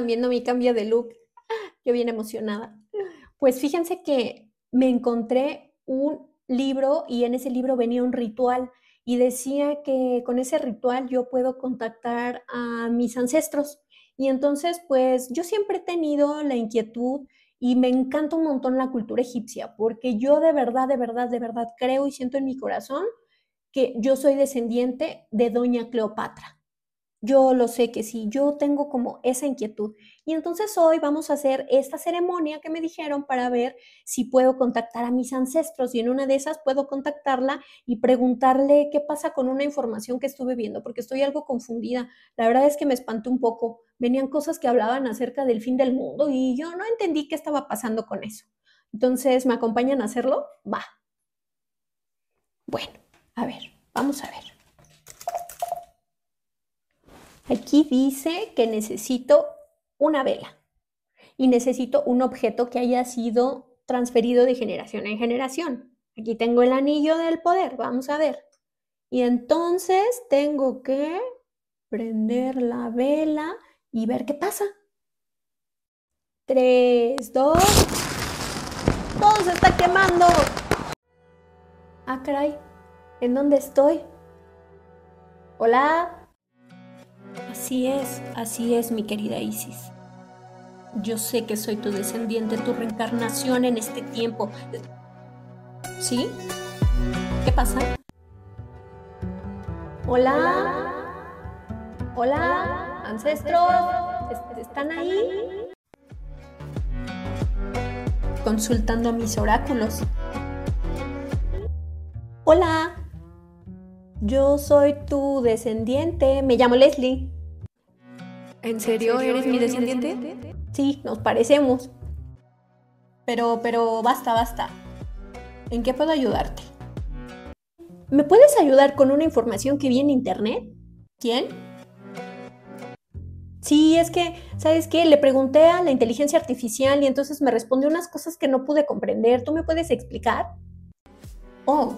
Hola, ¿cómo andan viendo mi cambio de look? Yo bien emocionada. Pues fíjense que me encontré un libro y en ese libro venía un ritual y decía que con ese ritual yo puedo contactar a mis ancestros. Y entonces, pues yo siempre he tenido la inquietud y me encanta un montón la cultura egipcia, porque yo de verdad, de verdad, de verdad creo y siento en mi corazón que yo soy descendiente de Doña Cleopatra. Yo lo sé que sí, yo tengo como esa inquietud. Y entonces hoy vamos a hacer esta ceremonia que me dijeron para ver si puedo contactar a mis ancestros y en una de esas puedo contactarla y preguntarle qué pasa con una información que estuve viendo, porque estoy algo confundida. La verdad es que me espanté un poco. Venían cosas que hablaban acerca del fin del mundo y yo no entendí qué estaba pasando con eso. Entonces, ¿me acompañan a hacerlo? Va. Bueno, a ver, vamos a ver. Aquí dice que necesito una vela y necesito un objeto que haya sido transferido de generación en generación. Aquí tengo el anillo del poder, vamos a ver. Y entonces tengo que prender la vela y ver qué pasa. Tres, dos. ¡Todo se está quemando! Ah, caray. ¿En dónde estoy? Hola. Así es, así es, mi querida Isis. Yo sé que soy tu descendiente, tu reencarnación en este tiempo. ¿Sí? ¿Qué pasa? Hola. Hola, ancestros. ¿Están ahí? Consultando mis oráculos. Hola. Yo soy tu descendiente. Me llamo Leslie. ¿En serio, eres mi descendiente? Sí, nos parecemos. Pero, pero, basta, basta. ¿En qué puedo ayudarte? ¿Me puedes ayudar con una información que vi en internet? ¿Quién? Sí, es que, ¿sabes qué? Le pregunté a la inteligencia artificial y entonces me respondió unas cosas que no pude comprender. ¿Tú me puedes explicar? Oh.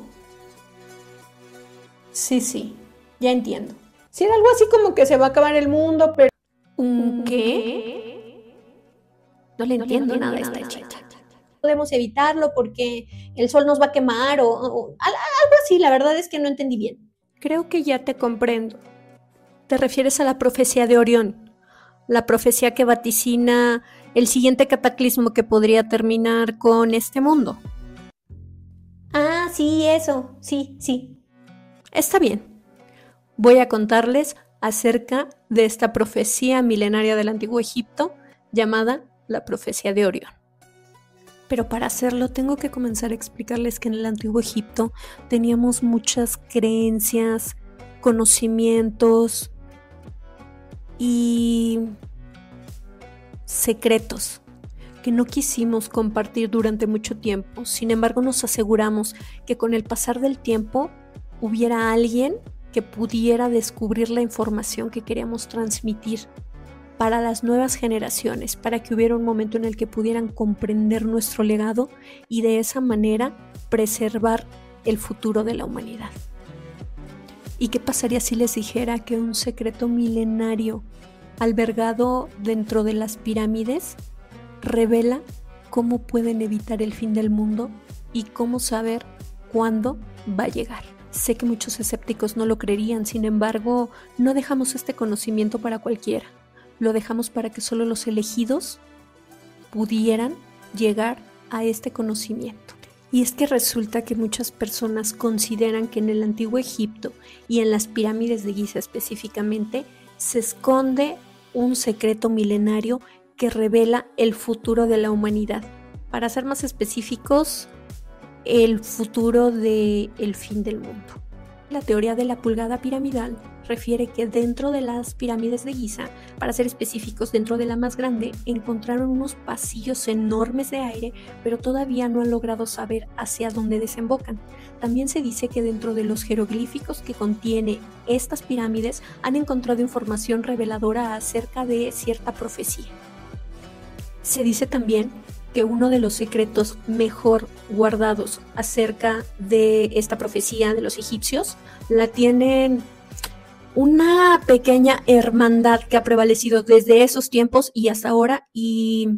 Sí, sí, ya entiendo. Sí, era algo así como que se va a acabar el mundo, pero ¿Un qué? No le entiendo nada a esta chica. Podemos evitarlo porque el sol nos va a quemar o, algo así. La verdad es que no entendí bien. Creo que ya te comprendo. Te refieres a la profecía de Orión, la profecía que vaticina el siguiente cataclismo que podría terminar con este mundo. Ah, sí, eso, sí, sí. Está bien. Voy a contarles acerca de esta profecía milenaria del antiguo Egipto llamada la profecía de Orión. Pero para hacerlo tengo que comenzar a explicarles que en el antiguo Egipto teníamos muchas creencias, conocimientos y secretos que no quisimos compartir durante mucho tiempo. Sin embargo, nos aseguramos que con el pasar del tiempo hubiera alguien que pudiera descubrir la información que queríamos transmitir para las nuevas generaciones, para que hubiera un momento en el que pudieran comprender nuestro legado y de esa manera preservar el futuro de la humanidad. ¿Y qué pasaría si les dijera que un secreto milenario albergado dentro de las pirámides revela cómo pueden evitar el fin del mundo y cómo saber cuándo va a llegar? Sé que muchos escépticos no lo creerían, sin embargo, no dejamos este conocimiento para cualquiera. Lo dejamos para que solo los elegidos pudieran llegar a este conocimiento. Y es que resulta que muchas personas consideran que en el antiguo Egipto y en las pirámides de Giza específicamente se esconde un secreto milenario que revela el futuro de la humanidad. Para ser más específicos, el futuro del el fin del mundo. La teoría de la pulgada piramidal refiere que dentro de las pirámides de Giza, para ser específicos, dentro de la más grande, encontraron unos pasillos enormes de aire, pero todavía no han logrado saber hacia dónde desembocan. También se dice que dentro de los jeroglíficos que contiene estas pirámides han encontrado información reveladora acerca de cierta profecía. Se dice también que uno de los secretos mejor guardados acerca de esta profecía de los egipcios la tienen una pequeña hermandad que ha prevalecido desde esos tiempos y hasta ahora y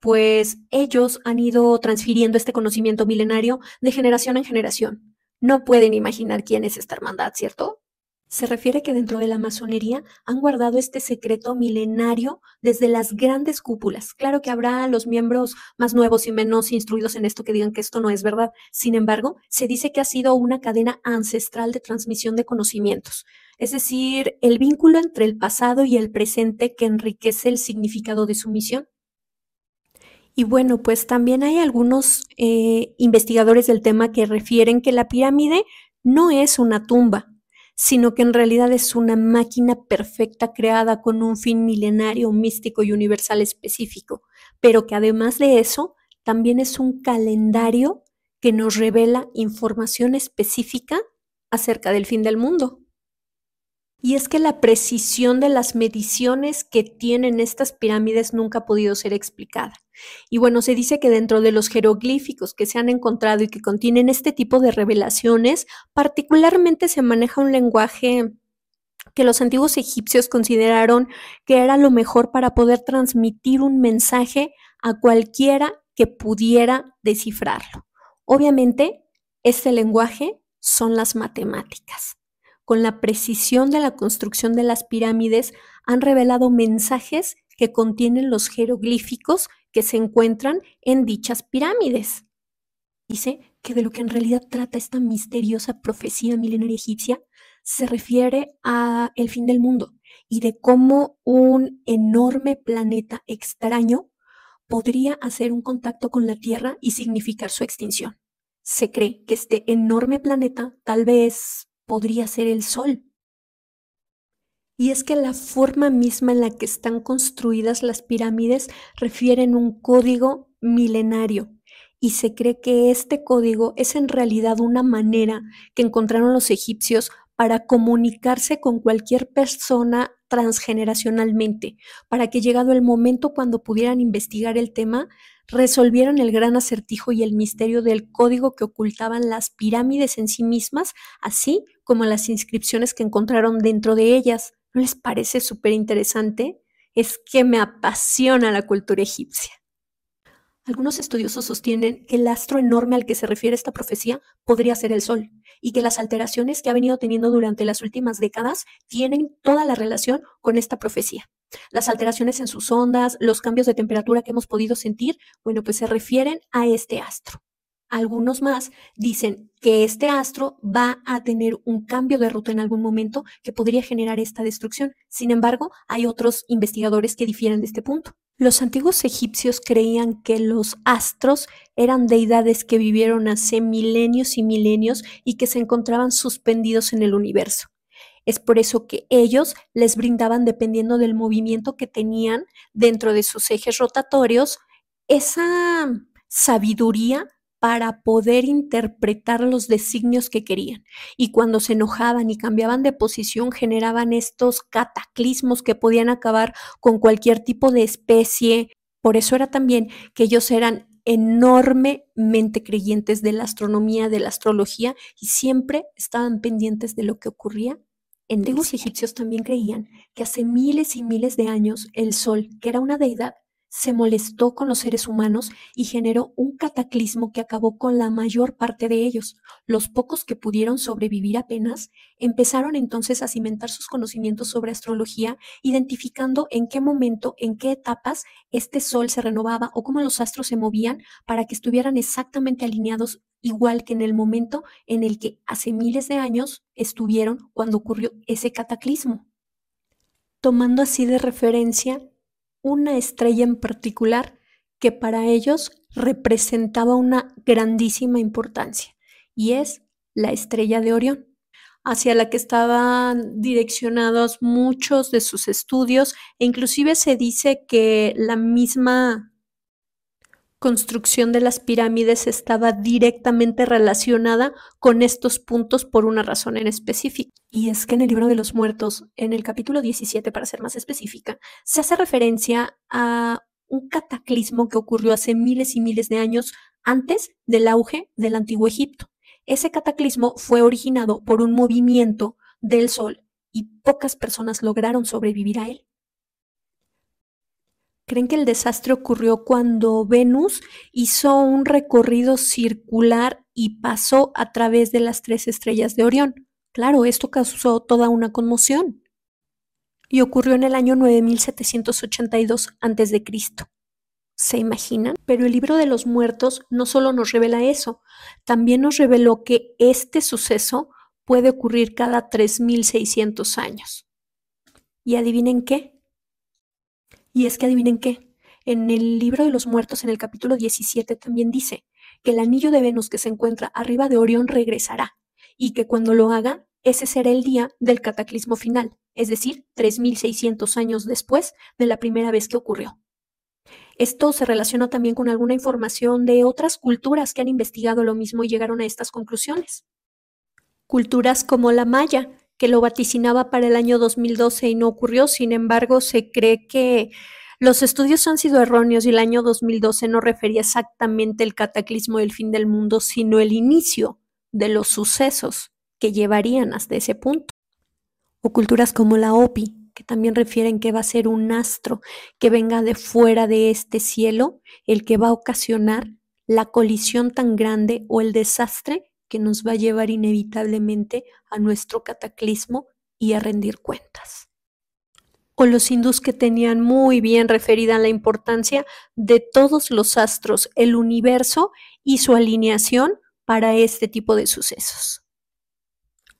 pues ellos han ido transfiriendo este conocimiento milenario de generación en generación. No pueden imaginar quién es esta hermandad, ¿cierto? Se refiere que dentro de la masonería han guardado este secreto milenario desde las grandes cúpulas. Claro que habrá los miembros más nuevos y menos instruidos en esto que digan que esto no es verdad. Sin embargo, se dice que ha sido una cadena ancestral de transmisión de conocimientos. Es decir, el vínculo entre el pasado y el presente que enriquece el significado de su misión. Y bueno, pues también hay algunos eh, investigadores del tema que refieren que la pirámide no es una tumba, sino que en realidad es una máquina perfecta creada con un fin milenario, místico y universal específico, pero que además de eso, también es un calendario que nos revela información específica acerca del fin del mundo. Y es que la precisión de las mediciones que tienen estas pirámides nunca ha podido ser explicada. Y bueno, se dice que dentro de los jeroglíficos que se han encontrado y que contienen este tipo de revelaciones, particularmente se maneja un lenguaje que los antiguos egipcios consideraron que era lo mejor para poder transmitir un mensaje a cualquiera que pudiera descifrarlo. Obviamente, este lenguaje son las matemáticas con la precisión de la construcción de las pirámides, han revelado mensajes que contienen los jeroglíficos que se encuentran en dichas pirámides. Dice que de lo que en realidad trata esta misteriosa profecía milenaria egipcia se refiere a el fin del mundo y de cómo un enorme planeta extraño podría hacer un contacto con la Tierra y significar su extinción. Se cree que este enorme planeta tal vez podría ser el sol. Y es que la forma misma en la que están construidas las pirámides refieren un código milenario y se cree que este código es en realidad una manera que encontraron los egipcios para comunicarse con cualquier persona transgeneracionalmente, para que llegado el momento cuando pudieran investigar el tema, resolvieron el gran acertijo y el misterio del código que ocultaban las pirámides en sí mismas, así como las inscripciones que encontraron dentro de ellas. ¿No les parece súper interesante? Es que me apasiona la cultura egipcia. Algunos estudiosos sostienen que el astro enorme al que se refiere esta profecía podría ser el Sol y que las alteraciones que ha venido teniendo durante las últimas décadas tienen toda la relación con esta profecía. Las alteraciones en sus ondas, los cambios de temperatura que hemos podido sentir, bueno, pues se refieren a este astro. Algunos más dicen que este astro va a tener un cambio de ruta en algún momento que podría generar esta destrucción. Sin embargo, hay otros investigadores que difieren de este punto. Los antiguos egipcios creían que los astros eran deidades que vivieron hace milenios y milenios y que se encontraban suspendidos en el universo. Es por eso que ellos les brindaban, dependiendo del movimiento que tenían dentro de sus ejes rotatorios, esa sabiduría para poder interpretar los designios que querían. Y cuando se enojaban y cambiaban de posición, generaban estos cataclismos que podían acabar con cualquier tipo de especie. Por eso era también que ellos eran enormemente creyentes de la astronomía, de la astrología, y siempre estaban pendientes de lo que ocurría. En antiguos egipcios también creían que hace miles y miles de años el sol, que era una deidad, se molestó con los seres humanos y generó un cataclismo que acabó con la mayor parte de ellos. Los pocos que pudieron sobrevivir apenas empezaron entonces a cimentar sus conocimientos sobre astrología, identificando en qué momento, en qué etapas este sol se renovaba o cómo los astros se movían para que estuvieran exactamente alineados igual que en el momento en el que hace miles de años estuvieron cuando ocurrió ese cataclismo. Tomando así de referencia una estrella en particular que para ellos representaba una grandísima importancia, y es la estrella de Orión, hacia la que estaban direccionados muchos de sus estudios, e inclusive se dice que la misma construcción de las pirámides estaba directamente relacionada con estos puntos por una razón en específico. Y es que en el libro de los muertos, en el capítulo 17, para ser más específica, se hace referencia a un cataclismo que ocurrió hace miles y miles de años antes del auge del antiguo Egipto. Ese cataclismo fue originado por un movimiento del Sol y pocas personas lograron sobrevivir a él. Creen que el desastre ocurrió cuando Venus hizo un recorrido circular y pasó a través de las tres estrellas de Orión. Claro, esto causó toda una conmoción. Y ocurrió en el año 9782 a.C. ¿Se imaginan? Pero el libro de los muertos no solo nos revela eso, también nos reveló que este suceso puede ocurrir cada 3600 años. ¿Y adivinen qué? Y es que adivinen qué. En el libro de los muertos, en el capítulo 17, también dice que el anillo de Venus que se encuentra arriba de Orión regresará y que cuando lo haga, ese será el día del cataclismo final, es decir, 3600 años después de la primera vez que ocurrió. Esto se relaciona también con alguna información de otras culturas que han investigado lo mismo y llegaron a estas conclusiones. Culturas como la maya, que lo vaticinaba para el año 2012 y no ocurrió, sin embargo, se cree que los estudios han sido erróneos y el año 2012 no refería exactamente el cataclismo del fin del mundo, sino el inicio de los sucesos que llevarían hasta ese punto. O culturas como la OPI, que también refieren que va a ser un astro que venga de fuera de este cielo, el que va a ocasionar la colisión tan grande o el desastre que nos va a llevar inevitablemente a nuestro cataclismo y a rendir cuentas. O los hindús que tenían muy bien referida la importancia de todos los astros, el universo y su alineación para este tipo de sucesos.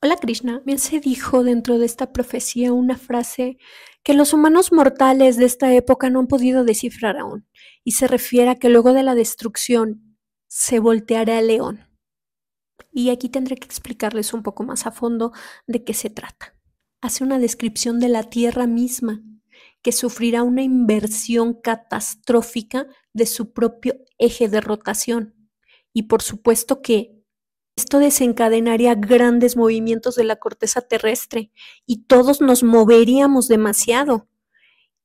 Hola Krishna, bien se dijo dentro de esta profecía una frase que los humanos mortales de esta época no han podido descifrar aún, y se refiere a que luego de la destrucción se volteará el león. Y aquí tendré que explicarles un poco más a fondo de qué se trata. Hace una descripción de la Tierra misma, que sufrirá una inversión catastrófica de su propio eje de rotación. Y por supuesto que esto desencadenaría grandes movimientos de la corteza terrestre y todos nos moveríamos demasiado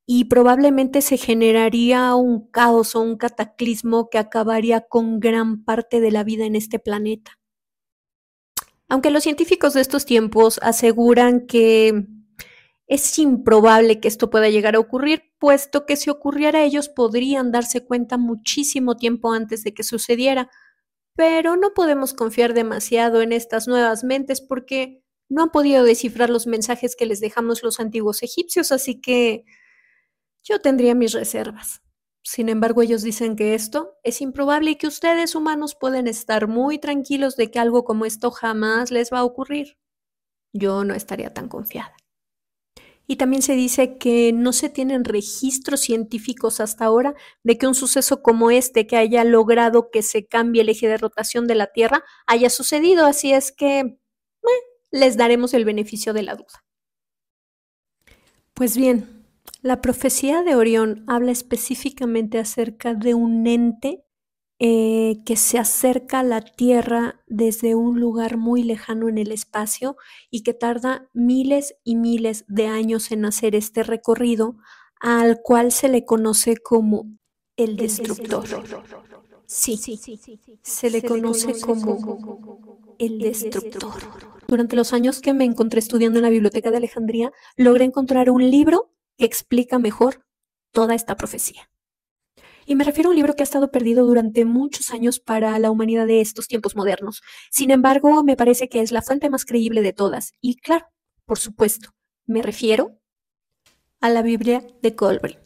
y probablemente se generaría un caos o un cataclismo que acabaría con gran parte de la vida en este planeta. Aunque los científicos de estos tiempos aseguran que es improbable que esto pueda llegar a ocurrir, puesto que si ocurriera ellos podrían darse cuenta muchísimo tiempo antes de que sucediera, pero no podemos confiar demasiado en estas nuevas mentes porque no han podido descifrar los mensajes que les dejamos los antiguos egipcios, así que yo tendría mis reservas. Sin embargo, ellos dicen que esto es improbable y que ustedes humanos pueden estar muy tranquilos de que algo como esto jamás les va a ocurrir. Yo no estaría tan confiada. Y también se dice que no se tienen registros científicos hasta ahora de que un suceso como este, que haya logrado que se cambie el eje de rotación de la Tierra, haya sucedido. Así es que les daremos el beneficio de la duda. Pues bien, la profecía de Orión habla específicamente acerca de un ente eh, que se acerca a la Tierra desde un lugar muy lejano en el espacio y que tarda miles y miles de años en hacer este recorrido, al cual se le conoce como el destructor. Sí, se le conoce como el destructor. Durante los años que me encontré estudiando en la Biblioteca de Alejandría, logré encontrar un libro explica mejor toda esta profecía. Y me refiero a un libro que ha estado perdido durante muchos años para la humanidad de estos tiempos modernos. Sin embargo, me parece que es la fuente más creíble de todas. Y claro, por supuesto, me refiero a la Biblia de Colbry.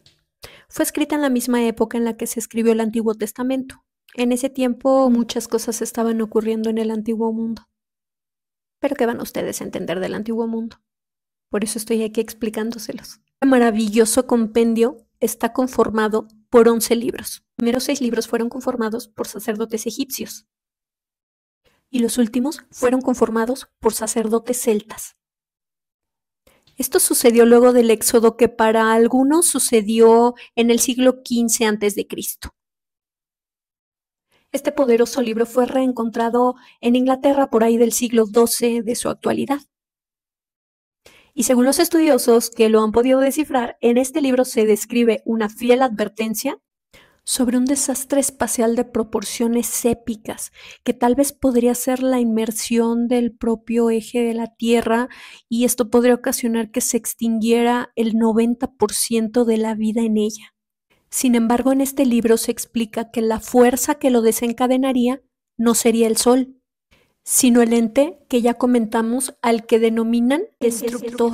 Fue escrita en la misma época en la que se escribió el Antiguo Testamento. En ese tiempo muchas cosas estaban ocurriendo en el Antiguo Mundo. Pero ¿qué van ustedes a entender del Antiguo Mundo? Por eso estoy aquí explicándoselos. Maravilloso compendio está conformado por 11 libros. Los primeros seis libros fueron conformados por sacerdotes egipcios y los últimos fueron conformados por sacerdotes celtas. Esto sucedió luego del éxodo que para algunos sucedió en el siglo XV a.C. Este poderoso libro fue reencontrado en Inglaterra por ahí del siglo XII de su actualidad. Y según los estudiosos que lo han podido descifrar, en este libro se describe una fiel advertencia sobre un desastre espacial de proporciones épicas, que tal vez podría ser la inmersión del propio eje de la Tierra y esto podría ocasionar que se extinguiera el 90% de la vida en ella. Sin embargo, en este libro se explica que la fuerza que lo desencadenaría no sería el Sol, sino el ente que ya comentamos al que denominan destructor.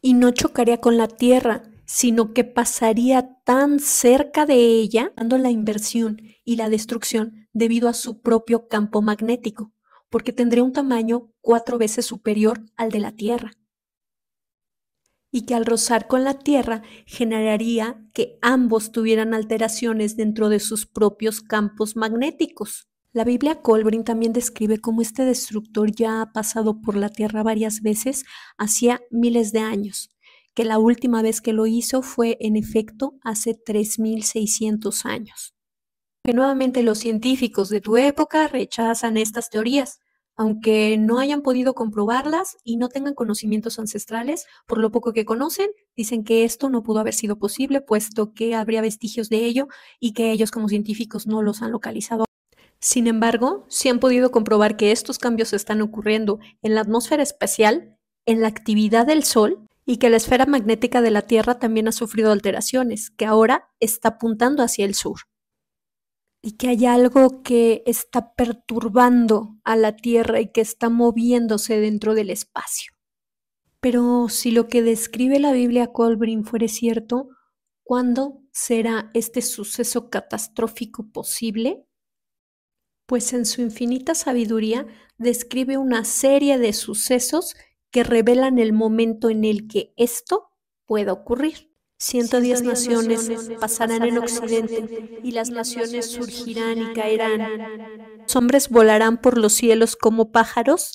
Y no chocaría con la Tierra, sino que pasaría tan cerca de ella, dando la inversión y la destrucción debido a su propio campo magnético, porque tendría un tamaño cuatro veces superior al de la Tierra. Y que al rozar con la Tierra generaría que ambos tuvieran alteraciones dentro de sus propios campos magnéticos. La Biblia Colbrin también describe cómo este destructor ya ha pasado por la Tierra varias veces hacía miles de años que la última vez que lo hizo fue en efecto hace 3.600 años. Que nuevamente los científicos de tu época rechazan estas teorías, aunque no hayan podido comprobarlas y no tengan conocimientos ancestrales, por lo poco que conocen, dicen que esto no pudo haber sido posible, puesto que habría vestigios de ello y que ellos como científicos no los han localizado. Sin embargo, sí han podido comprobar que estos cambios están ocurriendo en la atmósfera espacial, en la actividad del Sol y que la esfera magnética de la Tierra también ha sufrido alteraciones, que ahora está apuntando hacia el sur. Y que hay algo que está perturbando a la Tierra y que está moviéndose dentro del espacio. Pero si lo que describe la Biblia Colbrin fuere cierto, ¿cuándo será este suceso catastrófico posible? Pues en su infinita sabiduría describe una serie de sucesos que revelan el momento en el que esto pueda ocurrir. 110 naciones pasarán en Occidente y las naciones surgirán y caerán. Los hombres volarán por los cielos como pájaros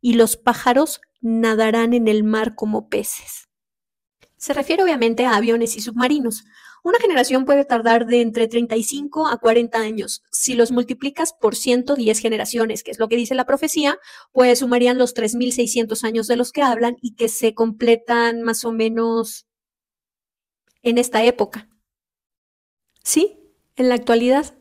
y los pájaros nadarán en el mar como peces. Se refiere obviamente a aviones y submarinos, una generación puede tardar de entre 35 a 40 años. Si los multiplicas por 110 generaciones, que es lo que dice la profecía, pues sumarían los 3.600 años de los que hablan y que se completan más o menos en esta época. Sí, en la actualidad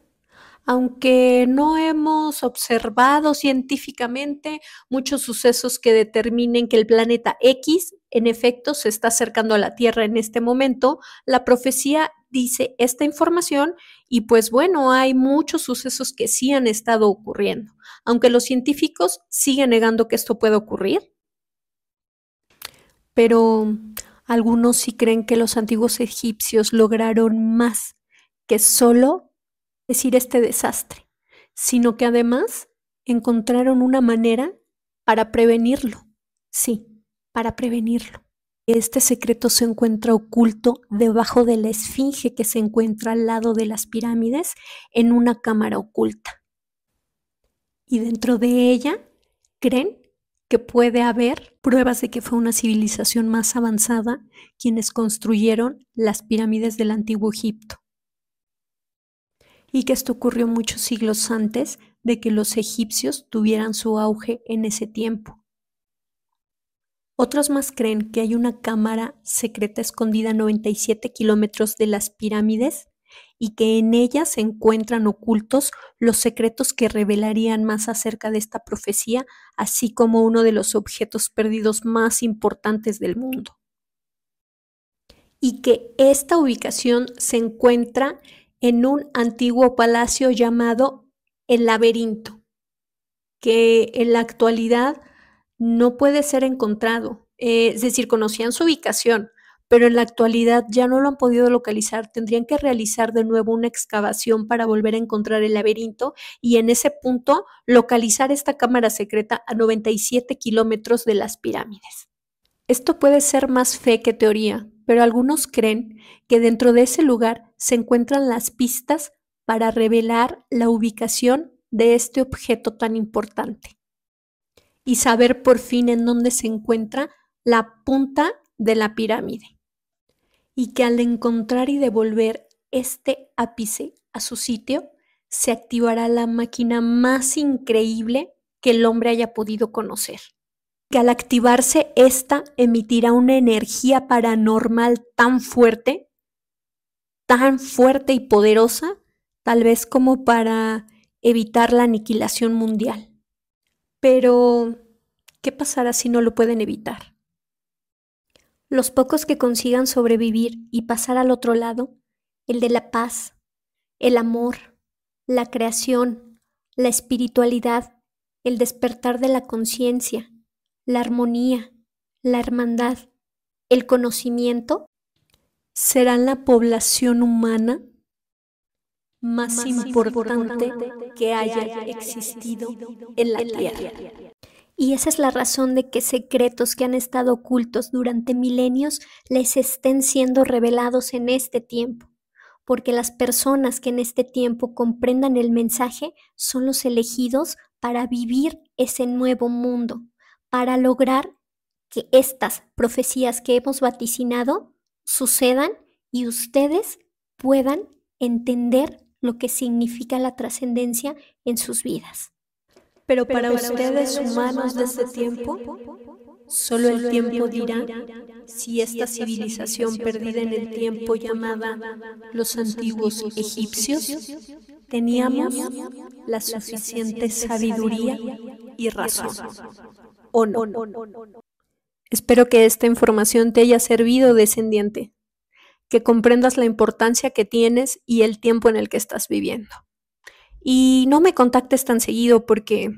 aunque no hemos observado científicamente muchos sucesos que determinen que el planeta X en efecto se está acercando a la Tierra en este momento, la profecía dice esta información y pues bueno, hay muchos sucesos que sí han estado ocurriendo, aunque los científicos siguen negando que esto pueda ocurrir. Pero algunos sí creen que los antiguos egipcios lograron más que solo decir este desastre, sino que además encontraron una manera para prevenirlo. Sí, para prevenirlo. Este secreto se encuentra oculto debajo de la esfinge que se encuentra al lado de las pirámides en una cámara oculta. Y dentro de ella creen que puede haber pruebas de que fue una civilización más avanzada quienes construyeron las pirámides del antiguo Egipto y que esto ocurrió muchos siglos antes de que los egipcios tuvieran su auge en ese tiempo. Otros más creen que hay una cámara secreta escondida a 97 kilómetros de las pirámides y que en ella se encuentran ocultos los secretos que revelarían más acerca de esta profecía, así como uno de los objetos perdidos más importantes del mundo. Y que esta ubicación se encuentra en un antiguo palacio llamado el laberinto, que en la actualidad no puede ser encontrado. Eh, es decir, conocían su ubicación, pero en la actualidad ya no lo han podido localizar. Tendrían que realizar de nuevo una excavación para volver a encontrar el laberinto y en ese punto localizar esta cámara secreta a 97 kilómetros de las pirámides. Esto puede ser más fe que teoría, pero algunos creen que dentro de ese lugar se encuentran las pistas para revelar la ubicación de este objeto tan importante y saber por fin en dónde se encuentra la punta de la pirámide. Y que al encontrar y devolver este ápice a su sitio, se activará la máquina más increíble que el hombre haya podido conocer que al activarse esta emitirá una energía paranormal tan fuerte tan fuerte y poderosa, tal vez como para evitar la aniquilación mundial. Pero, ¿qué pasará si no lo pueden evitar? Los pocos que consigan sobrevivir y pasar al otro lado, el de la paz, el amor, la creación, la espiritualidad, el despertar de la conciencia, la armonía, la hermandad, el conocimiento, serán la población humana más, importante, que haya existido en la Tierra. Y esa es la razón de que secretos que han estado ocultos durante milenios les estén siendo revelados en este tiempo, porque las personas que en este tiempo comprendan el mensaje son los elegidos para vivir ese nuevo mundo, para lograr que estas profecías que hemos vaticinado sucedan y ustedes puedan entender lo que significa la trascendencia en sus vidas. Pero para, ustedes, humanos de este tiempo, solo el tiempo dirá si esta civilización perdida en el tiempo llamada los antiguos egipcios teníamos la suficiente sabiduría y razón. ¿O no? Espero que esta información te haya servido, descendiente que comprendas la importancia que tienes y el tiempo en el que estás viviendo. Y no me contactes tan seguido porque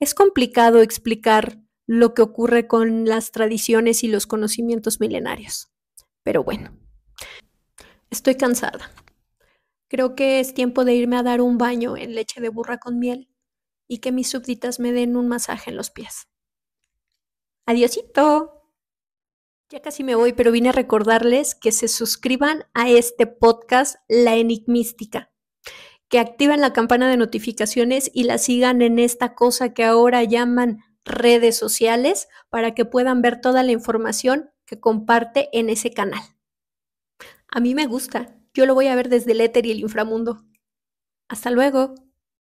es complicado explicar lo que ocurre con las tradiciones y los conocimientos milenarios. Pero bueno, estoy cansada. Creo que es tiempo de irme a dar un baño en leche de burra con miel y que mis súbditas me den un masaje en los pies. Adiosito. Ya casi me voy, pero vine a recordarles que se suscriban a este podcast La Enigmística, que activen la campana de notificaciones y la sigan en esta cosa que ahora llaman redes sociales para que puedan ver toda la información que comparte en ese canal. A mí me gusta, yo lo voy a ver desde el éter y el inframundo. Hasta luego.